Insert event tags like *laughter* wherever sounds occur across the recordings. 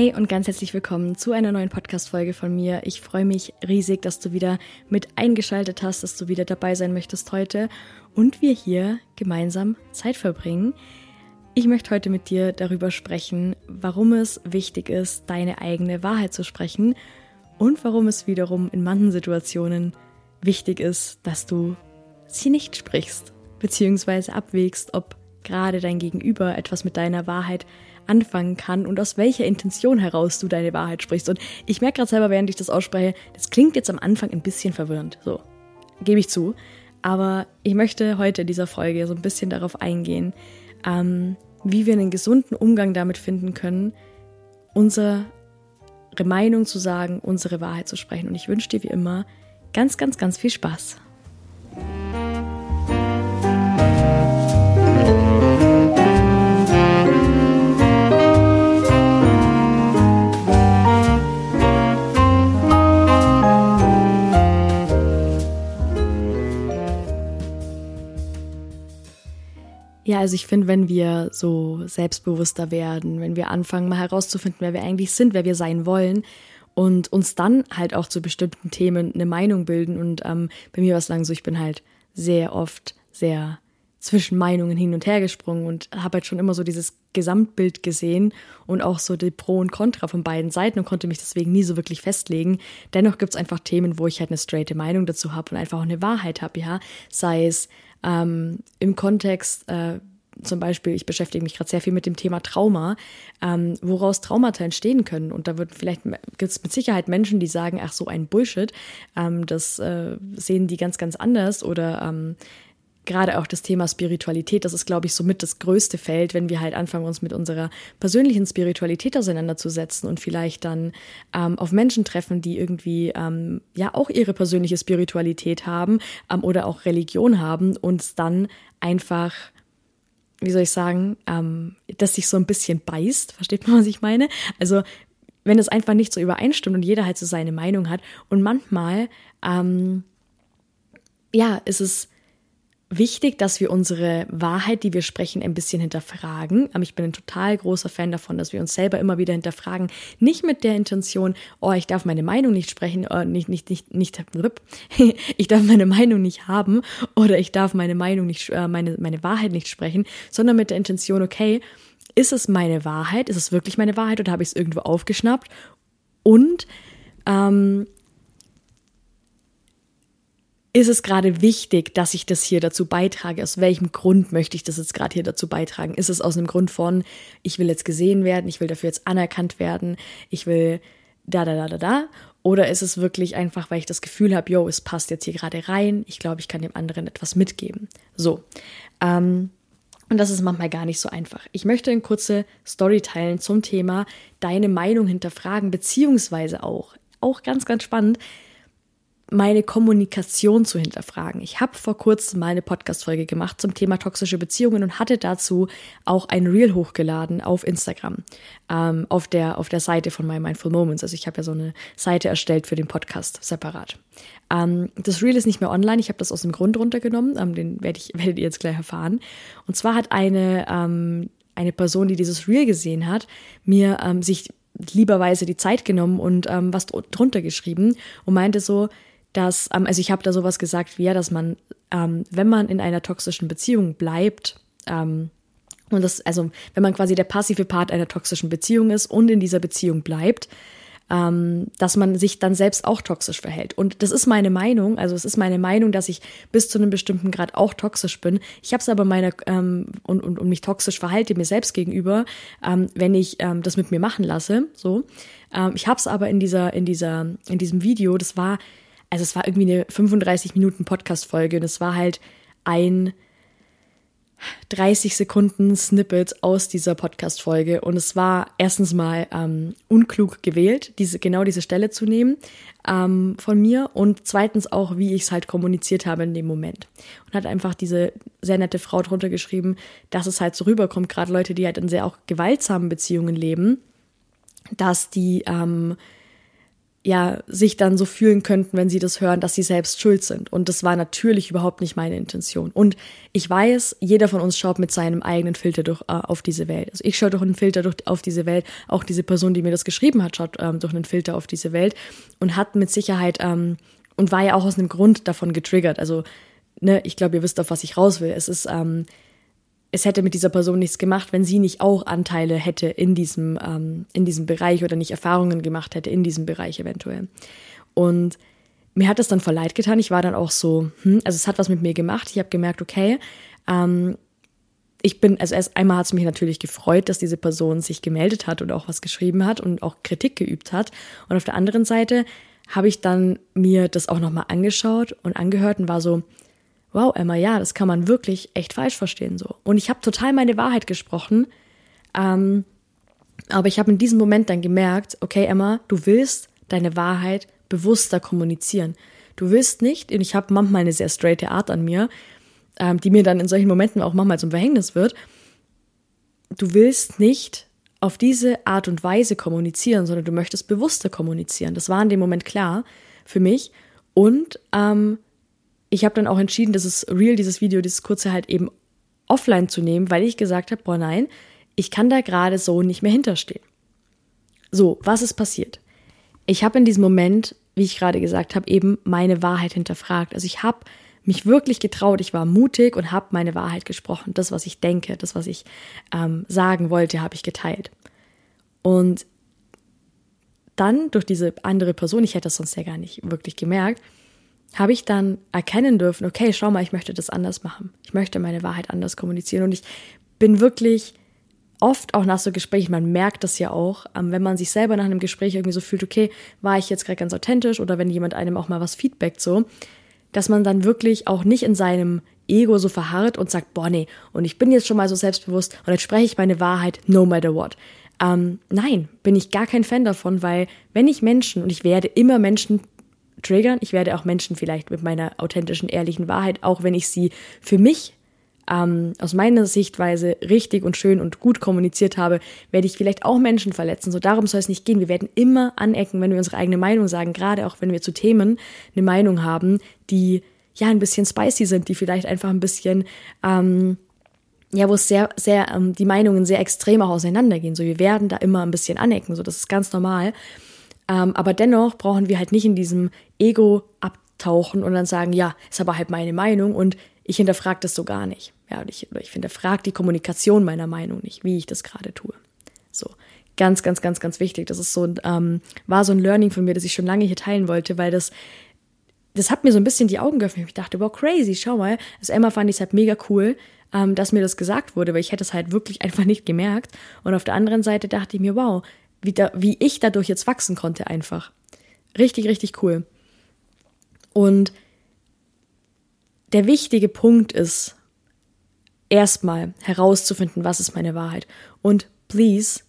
Hey und ganz herzlich willkommen zu einer neuen Podcast-Folge von mir. Ich freue mich riesig, dass du wieder mit eingeschaltet hast, dass du wieder dabei sein möchtest heute und wir hier gemeinsam Zeit verbringen. Ich möchte heute mit dir darüber sprechen, warum es wichtig ist, deine eigene Wahrheit zu sprechen und warum es wiederum in manchen Situationen wichtig ist, dass du sie nicht sprichst, beziehungsweise abwägst, ob gerade dein Gegenüber etwas mit deiner Wahrheit anfangen kann und aus welcher Intention heraus du deine Wahrheit sprichst. Und ich merke gerade selber, während ich das ausspreche, das klingt jetzt am Anfang ein bisschen verwirrend. So, gebe ich zu. Aber ich möchte heute in dieser Folge so ein bisschen darauf eingehen, ähm, wie wir einen gesunden Umgang damit finden können, unsere Meinung zu sagen, unsere Wahrheit zu sprechen. Und ich wünsche dir wie immer ganz, ganz, ganz viel Spaß. Also ich finde, wenn wir so selbstbewusster werden, wenn wir anfangen, mal herauszufinden, wer wir eigentlich sind, wer wir sein wollen und uns dann halt auch zu bestimmten Themen eine Meinung bilden. Und ähm, bei mir war es lang so, ich bin halt sehr oft sehr zwischen Meinungen hin und her gesprungen und habe halt schon immer so dieses Gesamtbild gesehen und auch so die Pro und Contra von beiden Seiten und konnte mich deswegen nie so wirklich festlegen. Dennoch gibt es einfach Themen, wo ich halt eine straighte Meinung dazu habe und einfach auch eine Wahrheit habe, ja. Sei es ähm, im Kontext, äh, zum Beispiel, ich beschäftige mich gerade sehr viel mit dem Thema Trauma, ähm, woraus Traumata entstehen können. Und da wird vielleicht gibt es mit Sicherheit Menschen, die sagen, ach so ein Bullshit, ähm, das äh, sehen die ganz, ganz anders oder ähm, gerade auch das Thema Spiritualität, das ist, glaube ich, somit das größte Feld, wenn wir halt anfangen, uns mit unserer persönlichen Spiritualität auseinanderzusetzen und vielleicht dann ähm, auf Menschen treffen, die irgendwie ähm, ja auch ihre persönliche Spiritualität haben ähm, oder auch Religion haben und dann einfach wie soll ich sagen, ähm, dass sich so ein bisschen beißt, versteht man, was ich meine? Also wenn es einfach nicht so übereinstimmt und jeder halt so seine Meinung hat und manchmal, ähm, ja, ist es wichtig, dass wir unsere Wahrheit, die wir sprechen, ein bisschen hinterfragen. Ich bin ein total großer Fan davon, dass wir uns selber immer wieder hinterfragen. Nicht mit der Intention, oh, ich darf meine Meinung nicht sprechen, oh, nicht, nicht, nicht, nicht, *laughs* ich darf meine Meinung nicht haben oder ich darf meine Meinung nicht, äh, meine, meine Wahrheit nicht sprechen, sondern mit der Intention, okay, ist es meine Wahrheit? Ist es wirklich meine Wahrheit oder habe ich es irgendwo aufgeschnappt? Und ähm, ist es gerade wichtig, dass ich das hier dazu beitrage? Aus welchem Grund möchte ich das jetzt gerade hier dazu beitragen? Ist es aus einem Grund von, ich will jetzt gesehen werden, ich will dafür jetzt anerkannt werden, ich will da, da, da, da, da? Oder ist es wirklich einfach, weil ich das Gefühl habe, yo, es passt jetzt hier gerade rein, ich glaube, ich kann dem anderen etwas mitgeben. So. Ähm, und das ist manchmal gar nicht so einfach. Ich möchte eine kurze Story teilen zum Thema deine Meinung hinterfragen, beziehungsweise auch, auch ganz, ganz spannend, meine Kommunikation zu hinterfragen. Ich habe vor kurzem mal eine Podcast-Folge gemacht zum Thema toxische Beziehungen und hatte dazu auch ein Reel hochgeladen auf Instagram, ähm, auf, der, auf der Seite von My Mindful Moments. Also ich habe ja so eine Seite erstellt für den Podcast separat. Ähm, das Reel ist nicht mehr online, ich habe das aus dem Grund runtergenommen, ähm, den werd ich, *laughs* werdet ihr jetzt gleich erfahren. Und zwar hat eine, ähm, eine Person, die dieses Reel gesehen hat, mir ähm, sich lieberweise die Zeit genommen und ähm, was drunter geschrieben und meinte so, dass, ähm, also ich habe da sowas gesagt wie ja, dass man, ähm, wenn man in einer toxischen Beziehung bleibt, ähm, und das, also wenn man quasi der passive Part einer toxischen Beziehung ist und in dieser Beziehung bleibt, ähm, dass man sich dann selbst auch toxisch verhält. Und das ist meine Meinung, also es ist meine Meinung, dass ich bis zu einem bestimmten Grad auch toxisch bin. Ich habe es aber meiner ähm, und, und, und mich toxisch verhalte mir selbst gegenüber, ähm, wenn ich ähm, das mit mir machen lasse. So, ähm, ich habe es aber in dieser in dieser in diesem Video, das war also es war irgendwie eine 35 Minuten Podcast-Folge und es war halt ein 30 Sekunden Snippet aus dieser Podcast-Folge und es war erstens mal ähm, unklug gewählt, diese, genau diese Stelle zu nehmen ähm, von mir und zweitens auch, wie ich es halt kommuniziert habe in dem Moment. Und hat einfach diese sehr nette Frau drunter geschrieben, dass es halt so rüberkommt, gerade Leute, die halt in sehr auch gewaltsamen Beziehungen leben, dass die ähm, ja, sich dann so fühlen könnten, wenn sie das hören, dass sie selbst schuld sind. Und das war natürlich überhaupt nicht meine Intention. Und ich weiß, jeder von uns schaut mit seinem eigenen Filter durch, äh, auf diese Welt. Also ich schaue durch einen Filter durch, auf diese Welt. Auch diese Person, die mir das geschrieben hat, schaut ähm, durch einen Filter auf diese Welt und hat mit Sicherheit ähm, und war ja auch aus einem Grund davon getriggert. Also, ne, ich glaube, ihr wisst, auf was ich raus will. Es ist, ähm, es hätte mit dieser Person nichts gemacht, wenn sie nicht auch Anteile hätte in diesem, ähm, in diesem Bereich oder nicht Erfahrungen gemacht hätte in diesem Bereich eventuell. Und mir hat es dann voll leid getan. Ich war dann auch so, hm, also es hat was mit mir gemacht. Ich habe gemerkt, okay, ähm, ich bin, also erst einmal hat es mich natürlich gefreut, dass diese Person sich gemeldet hat und auch was geschrieben hat und auch Kritik geübt hat. Und auf der anderen Seite habe ich dann mir das auch nochmal angeschaut und angehört und war so, wow, Emma, ja, das kann man wirklich echt falsch verstehen so. Und ich habe total meine Wahrheit gesprochen, ähm, aber ich habe in diesem Moment dann gemerkt, okay, Emma, du willst deine Wahrheit bewusster kommunizieren. Du willst nicht, und ich habe manchmal eine sehr straighte Art an mir, ähm, die mir dann in solchen Momenten auch manchmal zum Verhängnis wird. Du willst nicht auf diese Art und Weise kommunizieren, sondern du möchtest bewusster kommunizieren. Das war in dem Moment klar für mich. Und ähm, ich habe dann auch entschieden, dass es real, dieses Video, dieses kurze halt eben offline zu nehmen, weil ich gesagt habe, boah nein, ich kann da gerade so nicht mehr hinterstehen. So, was ist passiert? Ich habe in diesem Moment, wie ich gerade gesagt habe, eben meine Wahrheit hinterfragt. Also ich habe mich wirklich getraut, ich war mutig und habe meine Wahrheit gesprochen. Das, was ich denke, das, was ich ähm, sagen wollte, habe ich geteilt. Und dann durch diese andere Person, ich hätte das sonst ja gar nicht wirklich gemerkt, habe ich dann erkennen dürfen, okay, schau mal, ich möchte das anders machen. Ich möchte meine Wahrheit anders kommunizieren. Und ich bin wirklich oft auch nach so Gesprächen, man merkt das ja auch, ähm, wenn man sich selber nach einem Gespräch irgendwie so fühlt, okay, war ich jetzt gerade ganz authentisch oder wenn jemand einem auch mal was feedbackt so, dass man dann wirklich auch nicht in seinem Ego so verharrt und sagt, boah, nee, und ich bin jetzt schon mal so selbstbewusst und jetzt spreche ich meine Wahrheit no matter what. Ähm, nein, bin ich gar kein Fan davon, weil wenn ich Menschen, und ich werde immer Menschen triggern, ich werde auch Menschen vielleicht mit meiner authentischen, ehrlichen Wahrheit, auch wenn ich sie für mich ähm, aus meiner Sichtweise richtig und schön und gut kommuniziert habe, werde ich vielleicht auch Menschen verletzen. So darum soll es nicht gehen. Wir werden immer anecken, wenn wir unsere eigene Meinung sagen, gerade auch wenn wir zu Themen eine Meinung haben, die ja ein bisschen spicy sind, die vielleicht einfach ein bisschen ähm, ja, wo es sehr, sehr, ähm, die Meinungen sehr extrem auch auseinandergehen. So, wir werden da immer ein bisschen anecken. So, das ist ganz normal. Ähm, aber dennoch brauchen wir halt nicht in diesem Ego abtauchen und dann sagen, ja, ist aber halt meine Meinung und ich hinterfrage das so gar nicht. Ja, und ich, ich hinterfrage die Kommunikation meiner Meinung nicht, wie ich das gerade tue. So, ganz, ganz, ganz, ganz wichtig. Das ist so, ähm, war so ein Learning von mir, das ich schon lange hier teilen wollte, weil das, das hat mir so ein bisschen die Augen geöffnet. Ich dachte, wow, crazy, schau mal. Also Emma fand ich es halt mega cool, ähm, dass mir das gesagt wurde, weil ich hätte es halt wirklich *laughs* einfach nicht gemerkt. Und auf der anderen Seite dachte ich mir, wow, wie, da, wie ich dadurch jetzt wachsen konnte einfach. Richtig, richtig cool. Und der wichtige Punkt ist, erstmal herauszufinden, was ist meine Wahrheit. Und please,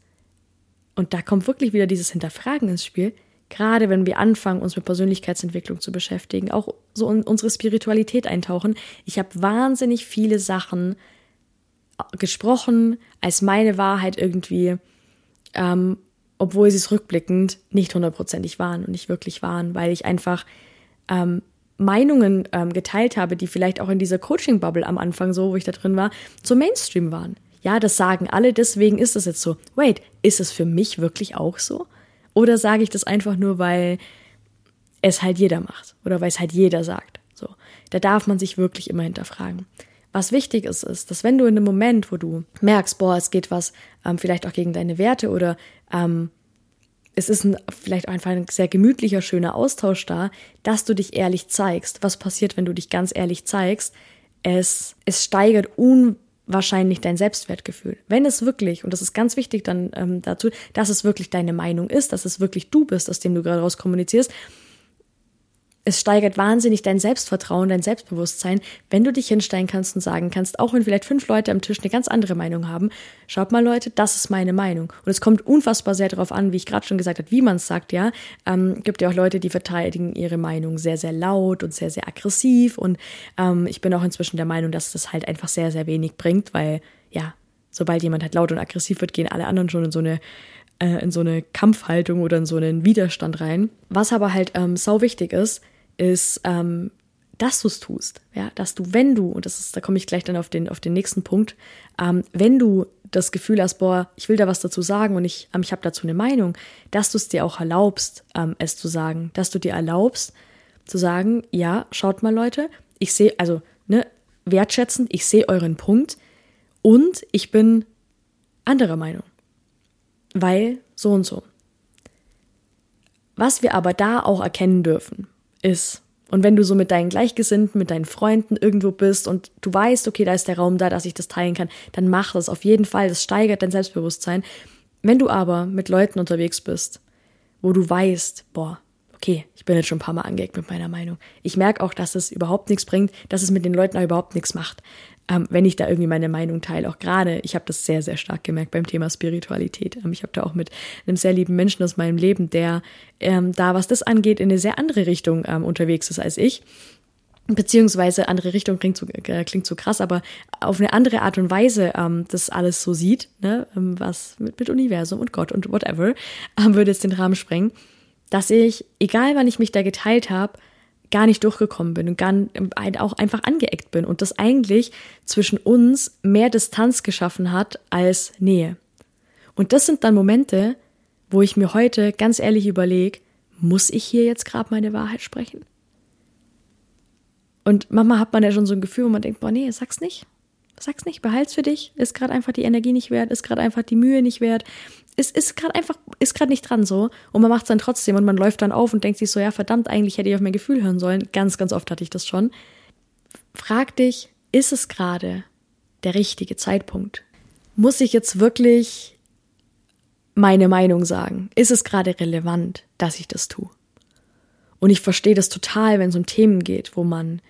und da kommt wirklich wieder dieses Hinterfragen ins Spiel, gerade wenn wir anfangen, uns mit Persönlichkeitsentwicklung zu beschäftigen, auch so in unsere Spiritualität eintauchen. Ich habe wahnsinnig viele Sachen gesprochen, als meine Wahrheit irgendwie ähm, obwohl sie es rückblickend nicht hundertprozentig waren und nicht wirklich waren, weil ich einfach ähm, Meinungen ähm, geteilt habe, die vielleicht auch in dieser Coaching-Bubble am Anfang so, wo ich da drin war, zum Mainstream waren. Ja, das sagen alle, deswegen ist das jetzt so. Wait, ist es für mich wirklich auch so? Oder sage ich das einfach nur, weil es halt jeder macht oder weil es halt jeder sagt? So, da darf man sich wirklich immer hinterfragen. Was wichtig ist, ist, dass wenn du in einem Moment, wo du merkst, boah, es geht was ähm, vielleicht auch gegen deine Werte oder ähm, es ist ein, vielleicht einfach ein sehr gemütlicher, schöner Austausch da, dass du dich ehrlich zeigst. Was passiert, wenn du dich ganz ehrlich zeigst? Es, es steigert unwahrscheinlich dein Selbstwertgefühl. Wenn es wirklich, und das ist ganz wichtig dann ähm, dazu, dass es wirklich deine Meinung ist, dass es wirklich du bist, aus dem du gerade raus kommunizierst, es steigert wahnsinnig dein Selbstvertrauen, dein Selbstbewusstsein, wenn du dich hinstellen kannst und sagen kannst, auch wenn vielleicht fünf Leute am Tisch eine ganz andere Meinung haben, schaut mal Leute, das ist meine Meinung. Und es kommt unfassbar sehr darauf an, wie ich gerade schon gesagt habe, wie man es sagt, ja. Ähm, gibt ja auch Leute, die verteidigen ihre Meinung sehr, sehr laut und sehr, sehr aggressiv. Und ähm, ich bin auch inzwischen der Meinung, dass das halt einfach sehr, sehr wenig bringt, weil, ja, sobald jemand halt laut und aggressiv wird, gehen alle anderen schon in so eine äh, in so eine Kampfhaltung oder in so einen Widerstand rein. Was aber halt ähm, sau wichtig ist, ist, ähm, dass du es tust. Ja, dass du, wenn du, und das ist, da komme ich gleich dann auf den, auf den nächsten Punkt, ähm, wenn du das Gefühl hast, boah, ich will da was dazu sagen und ich, ähm, ich habe dazu eine Meinung, dass du es dir auch erlaubst, ähm, es zu sagen, dass du dir erlaubst, zu sagen, ja, schaut mal Leute, ich sehe, also, ne, wertschätzend, ich sehe euren Punkt und ich bin anderer Meinung. Weil so und so. Was wir aber da auch erkennen dürfen, ist, und wenn du so mit deinen Gleichgesinnten, mit deinen Freunden irgendwo bist und du weißt, okay, da ist der Raum da, dass ich das teilen kann, dann mach das auf jeden Fall. Das steigert dein Selbstbewusstsein. Wenn du aber mit Leuten unterwegs bist, wo du weißt, boah, okay, ich bin jetzt schon ein paar Mal angeeckt mit meiner Meinung. Ich merke auch, dass es überhaupt nichts bringt, dass es mit den Leuten auch überhaupt nichts macht, ähm, wenn ich da irgendwie meine Meinung teile. Auch gerade, ich habe das sehr, sehr stark gemerkt beim Thema Spiritualität. Ähm, ich habe da auch mit einem sehr lieben Menschen aus meinem Leben, der ähm, da, was das angeht, in eine sehr andere Richtung ähm, unterwegs ist als ich beziehungsweise andere Richtung klingt so, äh, klingt so krass, aber auf eine andere Art und Weise ähm, das alles so sieht, ne, ähm, was mit, mit Universum und Gott und whatever, würde jetzt den Rahmen sprengen dass ich, egal wann ich mich da geteilt habe, gar nicht durchgekommen bin und gar auch einfach angeeckt bin und das eigentlich zwischen uns mehr Distanz geschaffen hat als Nähe. Und das sind dann Momente, wo ich mir heute ganz ehrlich überlege, muss ich hier jetzt gerade meine Wahrheit sprechen? Und manchmal hat man ja schon so ein Gefühl, wo man denkt, boah, nee, sag's nicht. Sag's nicht, behalt's für dich. Ist gerade einfach die Energie nicht wert, ist gerade einfach die Mühe nicht wert es ist gerade einfach, ist gerade nicht dran so. Und man macht es dann trotzdem und man läuft dann auf und denkt sich so, ja, verdammt, eigentlich hätte ich auf mein Gefühl hören sollen. Ganz, ganz oft hatte ich das schon. Frag dich, ist es gerade der richtige Zeitpunkt? Muss ich jetzt wirklich meine Meinung sagen? Ist es gerade relevant, dass ich das tue? Und ich verstehe das total, wenn es um Themen geht, wo man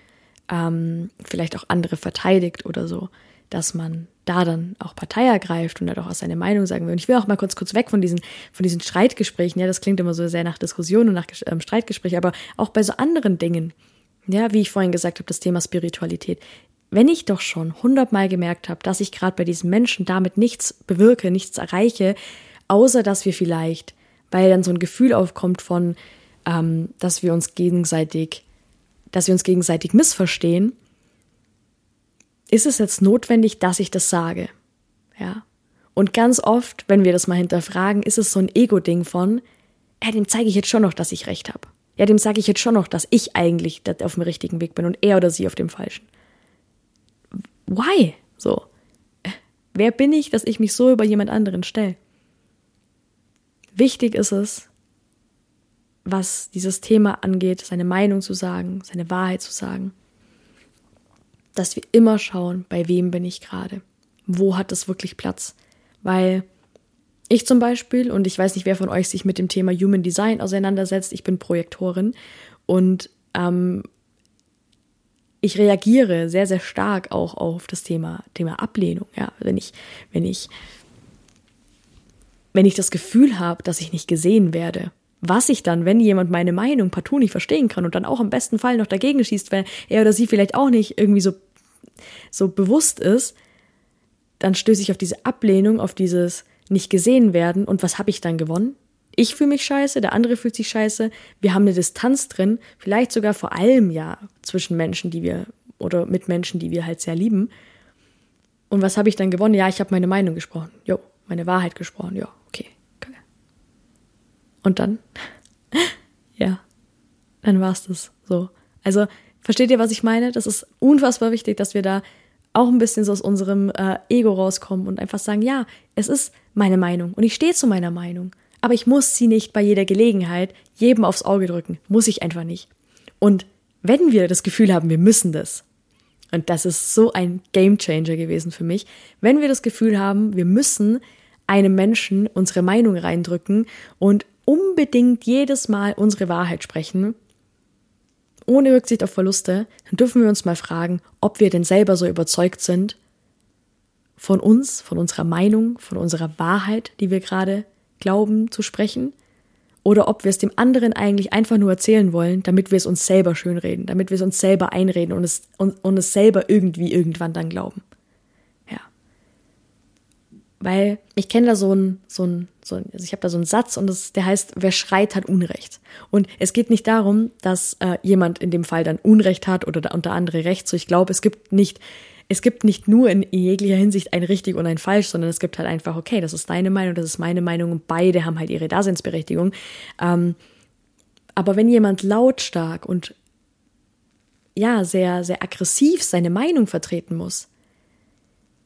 ähm, vielleicht auch andere verteidigt oder so dass man da dann auch Partei ergreift und dann auch aus seine Meinung sagen will. Und ich will auch mal kurz kurz weg von diesen von diesen Streitgesprächen. Ja, das klingt immer so sehr nach Diskussion und nach ähm, Streitgespräch, aber auch bei so anderen Dingen. Ja, wie ich vorhin gesagt habe, das Thema Spiritualität. Wenn ich doch schon hundertmal gemerkt habe, dass ich gerade bei diesen Menschen damit nichts bewirke, nichts erreiche, außer dass wir vielleicht, weil dann so ein Gefühl aufkommt von, ähm, dass wir uns gegenseitig, dass wir uns gegenseitig missverstehen, ist es jetzt notwendig, dass ich das sage? Ja. Und ganz oft, wenn wir das mal hinterfragen, ist es so ein Ego-Ding von, ja, dem zeige ich jetzt schon noch, dass ich recht habe. Ja, dem sage ich jetzt schon noch, dass ich eigentlich auf dem richtigen Weg bin und er oder sie auf dem falschen. Why? So. Wer bin ich, dass ich mich so über jemand anderen stelle? Wichtig ist es, was dieses Thema angeht, seine Meinung zu sagen, seine Wahrheit zu sagen dass wir immer schauen, bei wem bin ich gerade? Wo hat es wirklich Platz? Weil ich zum Beispiel, und ich weiß nicht, wer von euch sich mit dem Thema Human Design auseinandersetzt, ich bin Projektorin und ähm, ich reagiere sehr, sehr stark auch auf das Thema, Thema Ablehnung. Ja, wenn ich, wenn ich, wenn ich das Gefühl habe, dass ich nicht gesehen werde, was ich dann, wenn jemand meine Meinung partout nicht verstehen kann und dann auch im besten Fall noch dagegen schießt, weil er oder sie vielleicht auch nicht irgendwie so, so bewusst ist, dann stöße ich auf diese Ablehnung, auf dieses nicht gesehen werden und was habe ich dann gewonnen? Ich fühle mich scheiße, der andere fühlt sich scheiße, wir haben eine Distanz drin, vielleicht sogar vor allem ja zwischen Menschen, die wir oder mit Menschen, die wir halt sehr lieben. Und was habe ich dann gewonnen? Ja, ich habe meine Meinung gesprochen. Jo, meine Wahrheit gesprochen. Ja, und dann, *laughs* ja, dann war's das so. Also, versteht ihr, was ich meine? Das ist unfassbar wichtig, dass wir da auch ein bisschen so aus unserem äh, Ego rauskommen und einfach sagen, ja, es ist meine Meinung und ich stehe zu meiner Meinung. Aber ich muss sie nicht bei jeder Gelegenheit jedem aufs Auge drücken. Muss ich einfach nicht. Und wenn wir das Gefühl haben, wir müssen das, und das ist so ein Game Changer gewesen für mich, wenn wir das Gefühl haben, wir müssen einem Menschen unsere Meinung reindrücken und unbedingt jedes Mal unsere Wahrheit sprechen, ohne Rücksicht auf Verluste, dann dürfen wir uns mal fragen, ob wir denn selber so überzeugt sind von uns, von unserer Meinung, von unserer Wahrheit, die wir gerade glauben zu sprechen, oder ob wir es dem anderen eigentlich einfach nur erzählen wollen, damit wir es uns selber schönreden, damit wir es uns selber einreden und es, und, und es selber irgendwie irgendwann dann glauben. Weil ich kenne da so einen, so ein, so ein, also ich habe da so einen Satz und das, der heißt, wer schreit, hat Unrecht. Und es geht nicht darum, dass äh, jemand in dem Fall dann Unrecht hat oder unter andere Recht. So, ich glaube, es gibt nicht, es gibt nicht nur in jeglicher Hinsicht ein richtig und ein falsch, sondern es gibt halt einfach, okay, das ist deine Meinung, das ist meine Meinung und beide haben halt ihre Daseinsberechtigung. Ähm, aber wenn jemand lautstark und ja, sehr, sehr aggressiv seine Meinung vertreten muss,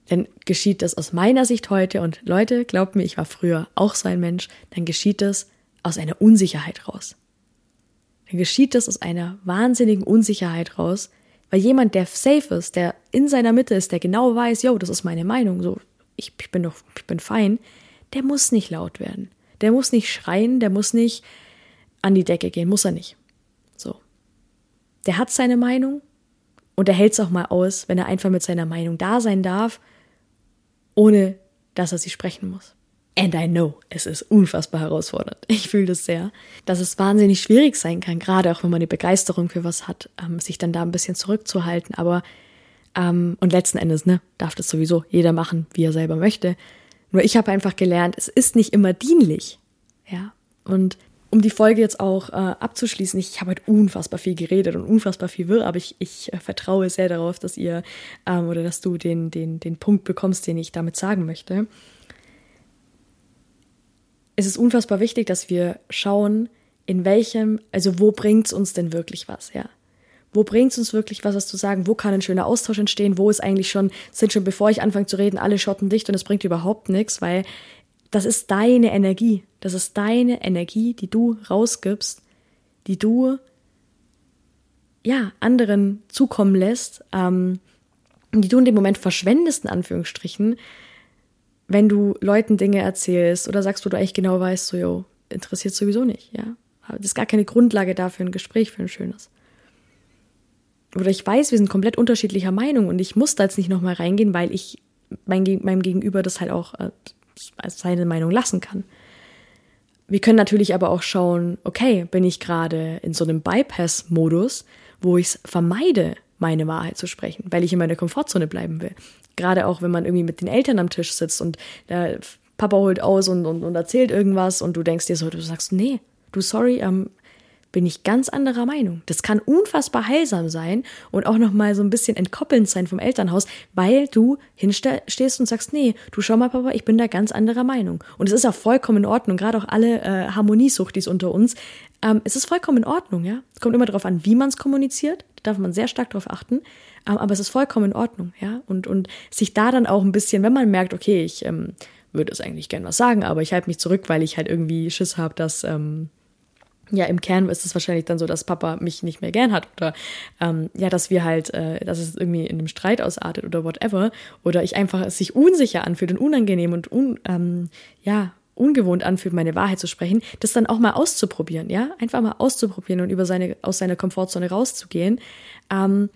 dann geschieht das aus meiner Sicht heute und Leute, glaubt mir, ich war früher auch so ein Mensch, dann geschieht das aus einer Unsicherheit raus. Dann geschieht das aus einer wahnsinnigen Unsicherheit raus, weil jemand, der safe ist, der in seiner Mitte ist, der genau weiß, yo, das ist meine Meinung, so, ich, ich bin doch, ich bin fein, der muss nicht laut werden. Der muss nicht schreien, der muss nicht an die Decke gehen, muss er nicht. So. Der hat seine Meinung und er hält es auch mal aus, wenn er einfach mit seiner Meinung da sein darf ohne dass er sie sprechen muss. And I know, es ist unfassbar herausfordernd. *laughs* Ich fühle das sehr, dass es wahnsinnig schwierig sein kann, gerade auch wenn man eine Begeisterung für was hat, ähm, sich dann da ein bisschen zurückzuhalten. Aber ähm, und letzten Endes, ne, darf das sowieso jeder machen, wie er selber möchte. Nur ich habe einfach gelernt, es ist nicht immer dienlich. Ja. Und um die Folge jetzt auch äh, abzuschließen, ich habe heute unfassbar viel geredet und unfassbar viel wirr, aber ich, ich äh, vertraue sehr darauf, dass ihr ähm, oder dass du den, den, den Punkt bekommst, den ich damit sagen möchte. Es ist unfassbar wichtig, dass wir schauen, in welchem, also wo bringt es uns denn wirklich was, ja? Wo bringt es uns wirklich was, was zu sagen? Wo kann ein schöner Austausch entstehen? Wo ist eigentlich schon, sind schon bevor ich anfange zu reden, alle Schotten dicht und es bringt überhaupt nichts, weil das ist deine Energie. Das ist deine Energie, die du rausgibst, die du ja anderen zukommen lässt, ähm, die du in dem Moment verschwendest, in Anführungsstrichen, wenn du Leuten Dinge erzählst oder sagst, wo du eigentlich genau weißt, so, jo, interessiert sowieso nicht, ja. Das ist gar keine Grundlage dafür, ein Gespräch für ein schönes. Oder ich weiß, wir sind komplett unterschiedlicher Meinung und ich muss da jetzt nicht nochmal reingehen, weil ich mein, meinem Gegenüber das halt auch äh, seine Meinung lassen kann. Wir können natürlich aber auch schauen, okay, bin ich gerade in so einem Bypass-Modus, wo ich es vermeide, meine Wahrheit zu sprechen, weil ich in meiner Komfortzone bleiben will. Gerade auch, wenn man irgendwie mit den Eltern am Tisch sitzt und der Papa holt aus und, und, und erzählt irgendwas und du denkst dir so, du sagst, nee, du sorry, ähm, bin ich ganz anderer Meinung. Das kann unfassbar heilsam sein und auch nochmal so ein bisschen entkoppelnd sein vom Elternhaus, weil du hinstehst und sagst, nee, du schau mal, Papa, ich bin da ganz anderer Meinung. Und es ist auch vollkommen in Ordnung, gerade auch alle äh, Harmoniesuchtis unter uns. Ähm, es ist vollkommen in Ordnung, ja. Es kommt immer darauf an, wie man es kommuniziert. Da darf man sehr stark darauf achten. Ähm, aber es ist vollkommen in Ordnung, ja. Und, und sich da dann auch ein bisschen, wenn man merkt, okay, ich ähm, würde es eigentlich gern was sagen, aber ich halte mich zurück, weil ich halt irgendwie Schiss habe, dass ähm, ja, im Kern ist es wahrscheinlich dann so, dass Papa mich nicht mehr gern hat oder ähm, ja, dass wir halt, äh, dass es irgendwie in einem Streit ausartet oder whatever oder ich einfach es sich unsicher anfühlt und unangenehm und un, ähm, ja, ungewohnt anfühlt, meine Wahrheit zu sprechen, das dann auch mal auszuprobieren, ja, einfach mal auszuprobieren und über seine, aus seiner Komfortzone rauszugehen. Ähm,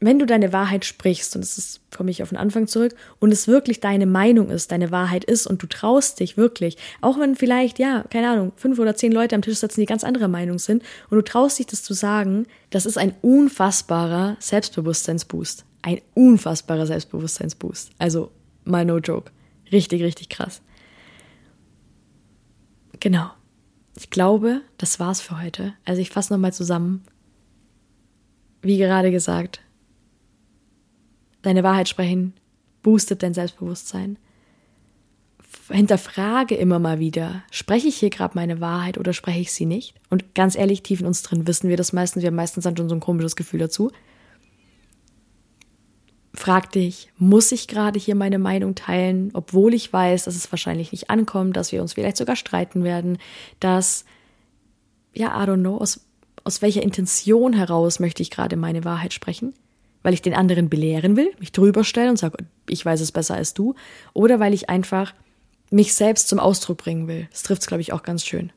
wenn du deine Wahrheit sprichst, und das ist, komme ich auf den Anfang zurück, und es wirklich deine Meinung ist, deine Wahrheit ist, und du traust dich wirklich, auch wenn vielleicht, ja, keine Ahnung, fünf oder zehn Leute am Tisch sitzen, die ganz anderer Meinung sind, und du traust dich das zu sagen, das ist ein unfassbarer Selbstbewusstseinsboost. Ein unfassbarer Selbstbewusstseinsboost. Also, mal no joke. Richtig, richtig krass. Genau. Ich glaube, das war's für heute. Also ich fasse nochmal zusammen. Wie gerade gesagt, deine Wahrheit sprechen boostet dein Selbstbewusstsein. Hinterfrage immer mal wieder, spreche ich hier gerade meine Wahrheit oder spreche ich sie nicht? Und ganz ehrlich, tief in uns drin wissen wir das meistens, wir haben meistens dann schon so ein komisches Gefühl dazu. Frag dich, muss ich gerade hier meine Meinung teilen, obwohl ich weiß, dass es wahrscheinlich nicht ankommt, dass wir uns vielleicht sogar streiten werden, dass, ja, I don't know, aus, aus welcher Intention heraus möchte ich gerade meine Wahrheit sprechen? Weil ich den anderen belehren will, mich drüber stellen und sage, ich weiß es besser als du, oder weil ich einfach mich selbst zum Ausdruck bringen will. Das trifft es, glaube ich, auch ganz schön.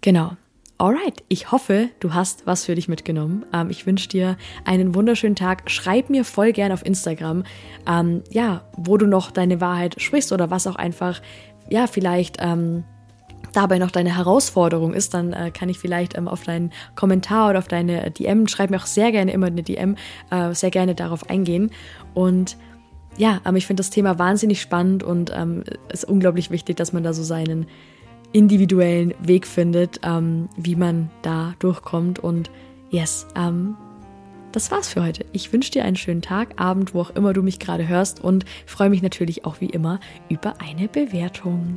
Genau. Alright, ich hoffe, du hast was für dich mitgenommen. Ähm, ich wünsche dir einen wunderschönen Tag. Schreib mir voll gern auf Instagram, ähm, ja, wo du noch deine Wahrheit sprichst oder was auch einfach, ja, vielleicht ähm, dabei noch deine Herausforderung ist, dann äh, kann ich vielleicht ähm, auf deinen Kommentar oder auf deine DM, schreib mir auch sehr gerne immer eine DM, äh, sehr gerne darauf eingehen. Und ja, aber ich finde das Thema wahnsinnig spannend und ähm, ist unglaublich wichtig, dass man da so seinen individuellen Weg findet, ähm, wie man da durchkommt. Und yes, ähm, das war's für heute. Ich wünsche dir einen schönen Tag, Abend, wo auch immer du mich gerade hörst und freue mich natürlich auch wie immer über eine Bewertung.